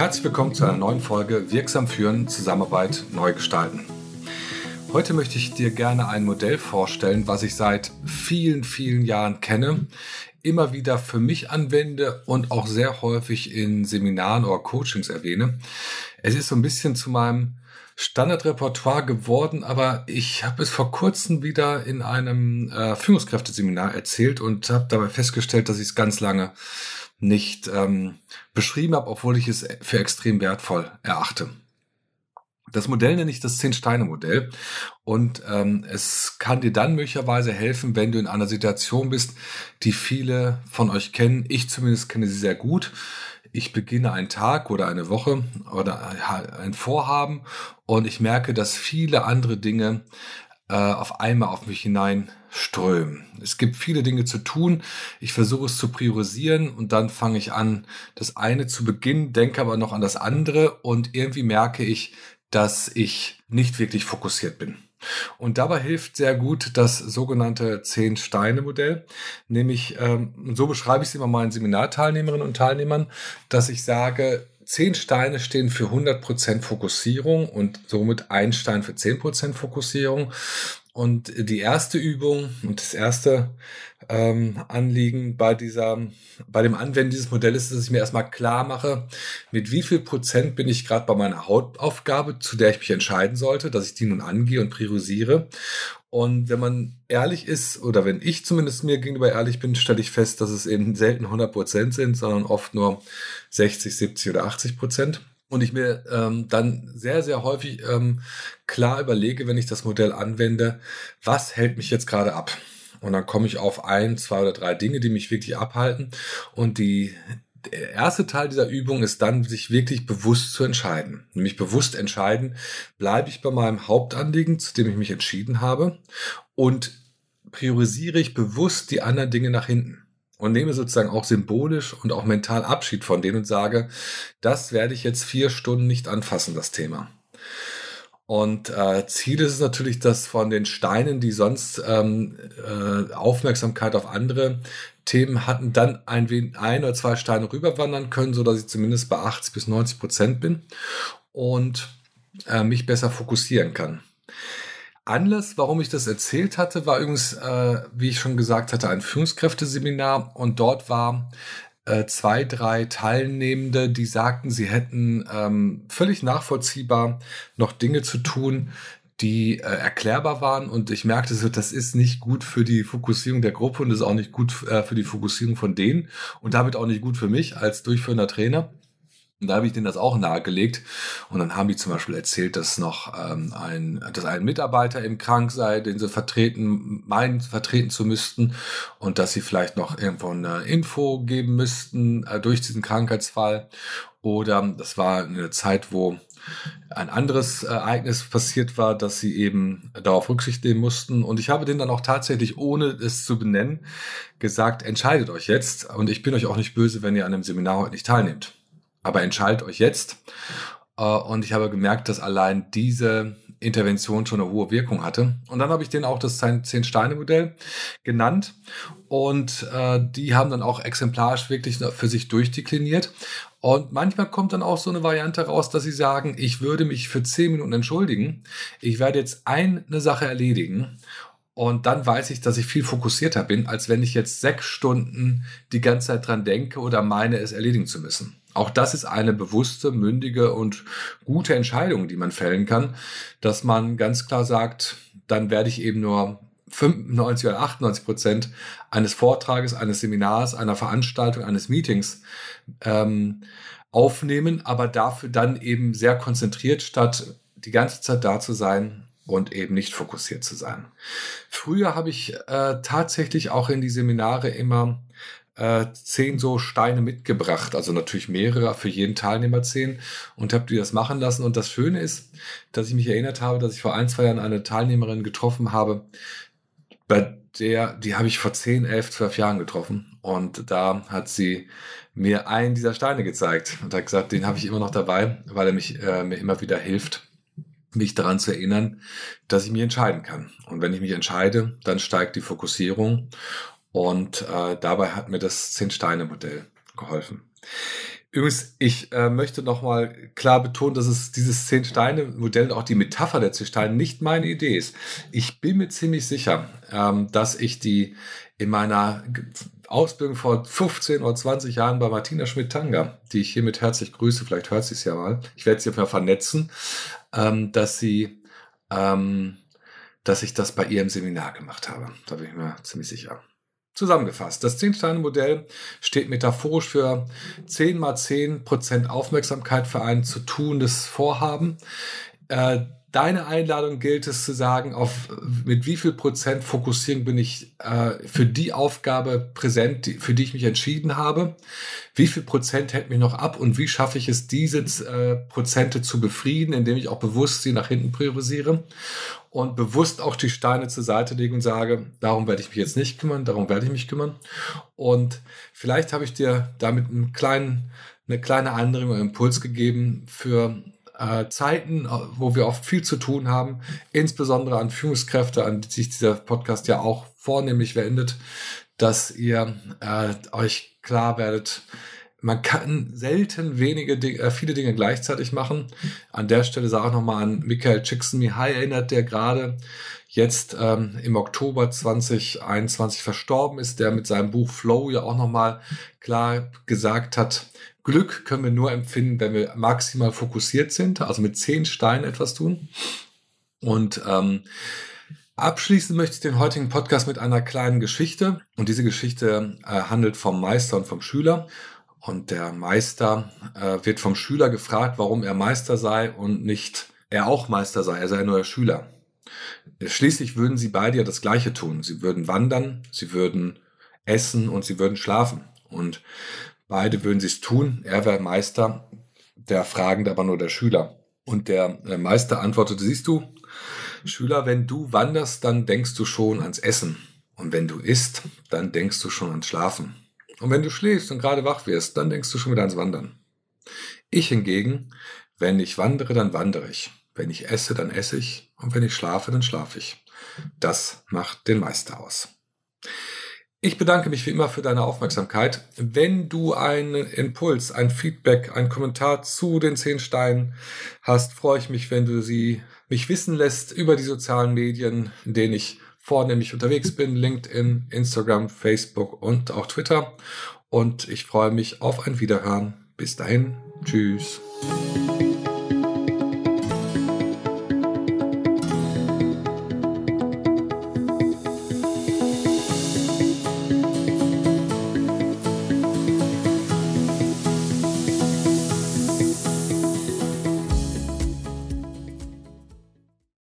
Herzlich willkommen zu einer neuen Folge Wirksam führen, Zusammenarbeit neu gestalten. Heute möchte ich dir gerne ein Modell vorstellen, was ich seit vielen, vielen Jahren kenne, immer wieder für mich anwende und auch sehr häufig in Seminaren oder Coachings erwähne. Es ist so ein bisschen zu meinem Standardrepertoire geworden, aber ich habe es vor kurzem wieder in einem äh, Führungskräfteseminar erzählt und habe dabei festgestellt, dass ich es ganz lange nicht ähm, beschrieben habe, obwohl ich es für extrem wertvoll erachte. Das Modell nenne ich das Zehn-Steine-Modell und ähm, es kann dir dann möglicherweise helfen, wenn du in einer Situation bist, die viele von euch kennen. Ich zumindest kenne sie sehr gut ich beginne einen Tag oder eine Woche oder ein Vorhaben und ich merke, dass viele andere Dinge äh, auf einmal auf mich hineinströmen. Es gibt viele Dinge zu tun. Ich versuche es zu priorisieren und dann fange ich an, das eine zu beginnen, denke aber noch an das andere und irgendwie merke ich, dass ich nicht wirklich fokussiert bin. Und dabei hilft sehr gut das sogenannte Zehn-Steine-Modell. Nämlich, ähm, so beschreibe ich es immer meinen Seminarteilnehmerinnen und Teilnehmern, dass ich sage, zehn Steine stehen für 100% Fokussierung und somit ein Stein für 10% Fokussierung. Und die erste Übung und das erste ähm, Anliegen bei dieser, bei dem Anwenden dieses Modells ist, dass ich mir erstmal klar mache, mit wie viel Prozent bin ich gerade bei meiner Hauptaufgabe, zu der ich mich entscheiden sollte, dass ich die nun angehe und priorisiere. Und wenn man ehrlich ist, oder wenn ich zumindest mir gegenüber ehrlich bin, stelle ich fest, dass es eben selten 100 Prozent sind, sondern oft nur 60, 70 oder 80 Prozent und ich mir ähm, dann sehr, sehr häufig ähm, klar überlege, wenn ich das Modell anwende, was hält mich jetzt gerade ab? Und dann komme ich auf ein, zwei oder drei Dinge, die mich wirklich abhalten. Und die, der erste Teil dieser Übung ist dann, sich wirklich bewusst zu entscheiden. Nämlich bewusst entscheiden, bleibe ich bei meinem Hauptanliegen, zu dem ich mich entschieden habe, und priorisiere ich bewusst die anderen Dinge nach hinten und nehme sozusagen auch symbolisch und auch mental Abschied von denen und sage, das werde ich jetzt vier Stunden nicht anfassen, das Thema. Und äh, Ziel ist es natürlich, dass von den Steinen, die sonst ähm, äh, Aufmerksamkeit auf andere Themen hatten, dann ein, ein oder zwei Steine rüberwandern können, so dass ich zumindest bei 80 bis 90 Prozent bin und äh, mich besser fokussieren kann. Anlass, warum ich das erzählt hatte, war übrigens, äh, wie ich schon gesagt hatte, ein Führungskräfteseminar und dort war äh, zwei, drei Teilnehmende, die sagten, sie hätten ähm, völlig nachvollziehbar noch Dinge zu tun, die äh, erklärbar waren und ich merkte so, das ist nicht gut für die Fokussierung der Gruppe und ist auch nicht gut äh, für die Fokussierung von denen und damit auch nicht gut für mich als durchführender Trainer. Und da habe ich denen das auch nahegelegt. Und dann haben die zum Beispiel erzählt, dass noch ähm, ein, dass ein Mitarbeiter im Krank sei, den sie vertreten, meinen, vertreten zu müssten und dass sie vielleicht noch irgendwo eine Info geben müssten äh, durch diesen Krankheitsfall. Oder das war eine Zeit, wo ein anderes Ereignis passiert war, dass sie eben darauf Rücksicht nehmen mussten. Und ich habe denen dann auch tatsächlich, ohne es zu benennen, gesagt, entscheidet euch jetzt. Und ich bin euch auch nicht böse, wenn ihr an dem Seminar heute nicht teilnehmt aber entscheidet euch jetzt. Äh, und ich habe gemerkt, dass allein diese Intervention schon eine hohe Wirkung hatte. Und dann habe ich denen auch das Zehn-Steine-Modell genannt. Und äh, die haben dann auch exemplarisch wirklich für sich durchdekliniert. Und manchmal kommt dann auch so eine Variante raus, dass sie sagen, ich würde mich für zehn Minuten entschuldigen. Ich werde jetzt eine Sache erledigen. Und dann weiß ich, dass ich viel fokussierter bin, als wenn ich jetzt sechs Stunden die ganze Zeit dran denke oder meine, es erledigen zu müssen. Auch das ist eine bewusste, mündige und gute Entscheidung, die man fällen kann, dass man ganz klar sagt, dann werde ich eben nur 95 oder 98 Prozent eines Vortrages, eines Seminars, einer Veranstaltung, eines Meetings ähm, aufnehmen, aber dafür dann eben sehr konzentriert, statt die ganze Zeit da zu sein und eben nicht fokussiert zu sein. Früher habe ich äh, tatsächlich auch in die Seminare immer äh, zehn so Steine mitgebracht, also natürlich mehrere für jeden Teilnehmer zehn und habe die das machen lassen. Und das Schöne ist, dass ich mich erinnert habe, dass ich vor ein, zwei Jahren eine Teilnehmerin getroffen habe, bei der, die habe ich vor zehn, elf, zwölf Jahren getroffen. Und da hat sie mir einen dieser Steine gezeigt und hat gesagt, den habe ich immer noch dabei, weil er mich äh, mir immer wieder hilft, mich daran zu erinnern, dass ich mich entscheiden kann. Und wenn ich mich entscheide, dann steigt die Fokussierung und äh, dabei hat mir das Zehn-Steine-Modell geholfen. Übrigens, ich äh, möchte nochmal klar betonen, dass es dieses Zehn-Steine-Modell und auch die Metapher der zehn Steine nicht meine Idee ist. Ich bin mir ziemlich sicher, ähm, dass ich die in meiner Ausbildung vor 15 oder 20 Jahren bei Martina Schmidt-Tanger, die ich hiermit herzlich grüße, vielleicht hört sie es ja mal, ich werde sie mal vernetzen, ähm, dass sie, ähm, dass ich das bei ihr im Seminar gemacht habe. Da bin ich mir ziemlich sicher. Zusammengefasst, das 10-Steine-Modell steht metaphorisch für 10 mal 10 Prozent Aufmerksamkeit für ein zu tunendes Vorhaben. Äh, deine Einladung gilt es zu sagen, auf mit wie viel Prozent Fokussierung bin ich äh, für die Aufgabe präsent, die, für die ich mich entschieden habe. Wie viel Prozent hält mich noch ab und wie schaffe ich es, diese äh, Prozente zu befrieden, indem ich auch bewusst sie nach hinten priorisiere und bewusst auch die Steine zur Seite lege und sage, darum werde ich mich jetzt nicht kümmern, darum werde ich mich kümmern. Und vielleicht habe ich dir damit einen kleinen, eine kleine Anregung oder Impuls gegeben für äh, Zeiten, äh, wo wir oft viel zu tun haben, insbesondere an Führungskräfte, an die sich dieser Podcast ja auch vornehmlich wendet, dass ihr äh, euch klar werdet, man kann selten wenige äh, viele Dinge gleichzeitig machen. An der Stelle sage ich nochmal an Michael Csikszentmihalyi erinnert, der gerade jetzt ähm, im Oktober 2021 verstorben ist, der mit seinem Buch Flow ja auch nochmal klar gesagt hat, Glück können wir nur empfinden, wenn wir maximal fokussiert sind, also mit zehn Steinen etwas tun. Und ähm, abschließen möchte ich den heutigen Podcast mit einer kleinen Geschichte. Und diese Geschichte äh, handelt vom Meister und vom Schüler. Und der Meister äh, wird vom Schüler gefragt, warum er Meister sei und nicht er auch Meister sei, er sei nur der Schüler. Schließlich würden sie beide ja das Gleiche tun. Sie würden wandern, sie würden essen und sie würden schlafen. Und Beide würden sie es tun. Er wäre Meister, der Fragende aber nur der Schüler. Und der äh, Meister antwortete, siehst du, Schüler, wenn du wanderst, dann denkst du schon ans Essen. Und wenn du isst, dann denkst du schon ans Schlafen. Und wenn du schläfst und gerade wach wirst, dann denkst du schon wieder ans Wandern. Ich hingegen, wenn ich wandere, dann wandere ich. Wenn ich esse, dann esse ich. Und wenn ich schlafe, dann schlafe ich. Das macht den Meister aus. Ich bedanke mich wie immer für deine Aufmerksamkeit. Wenn du einen Impuls, ein Feedback, einen Kommentar zu den zehn Steinen hast, freue ich mich, wenn du sie mich wissen lässt über die sozialen Medien, in denen ich vornehmlich unterwegs bin. LinkedIn, Instagram, Facebook und auch Twitter. Und ich freue mich auf ein Wiederhören. Bis dahin. Tschüss.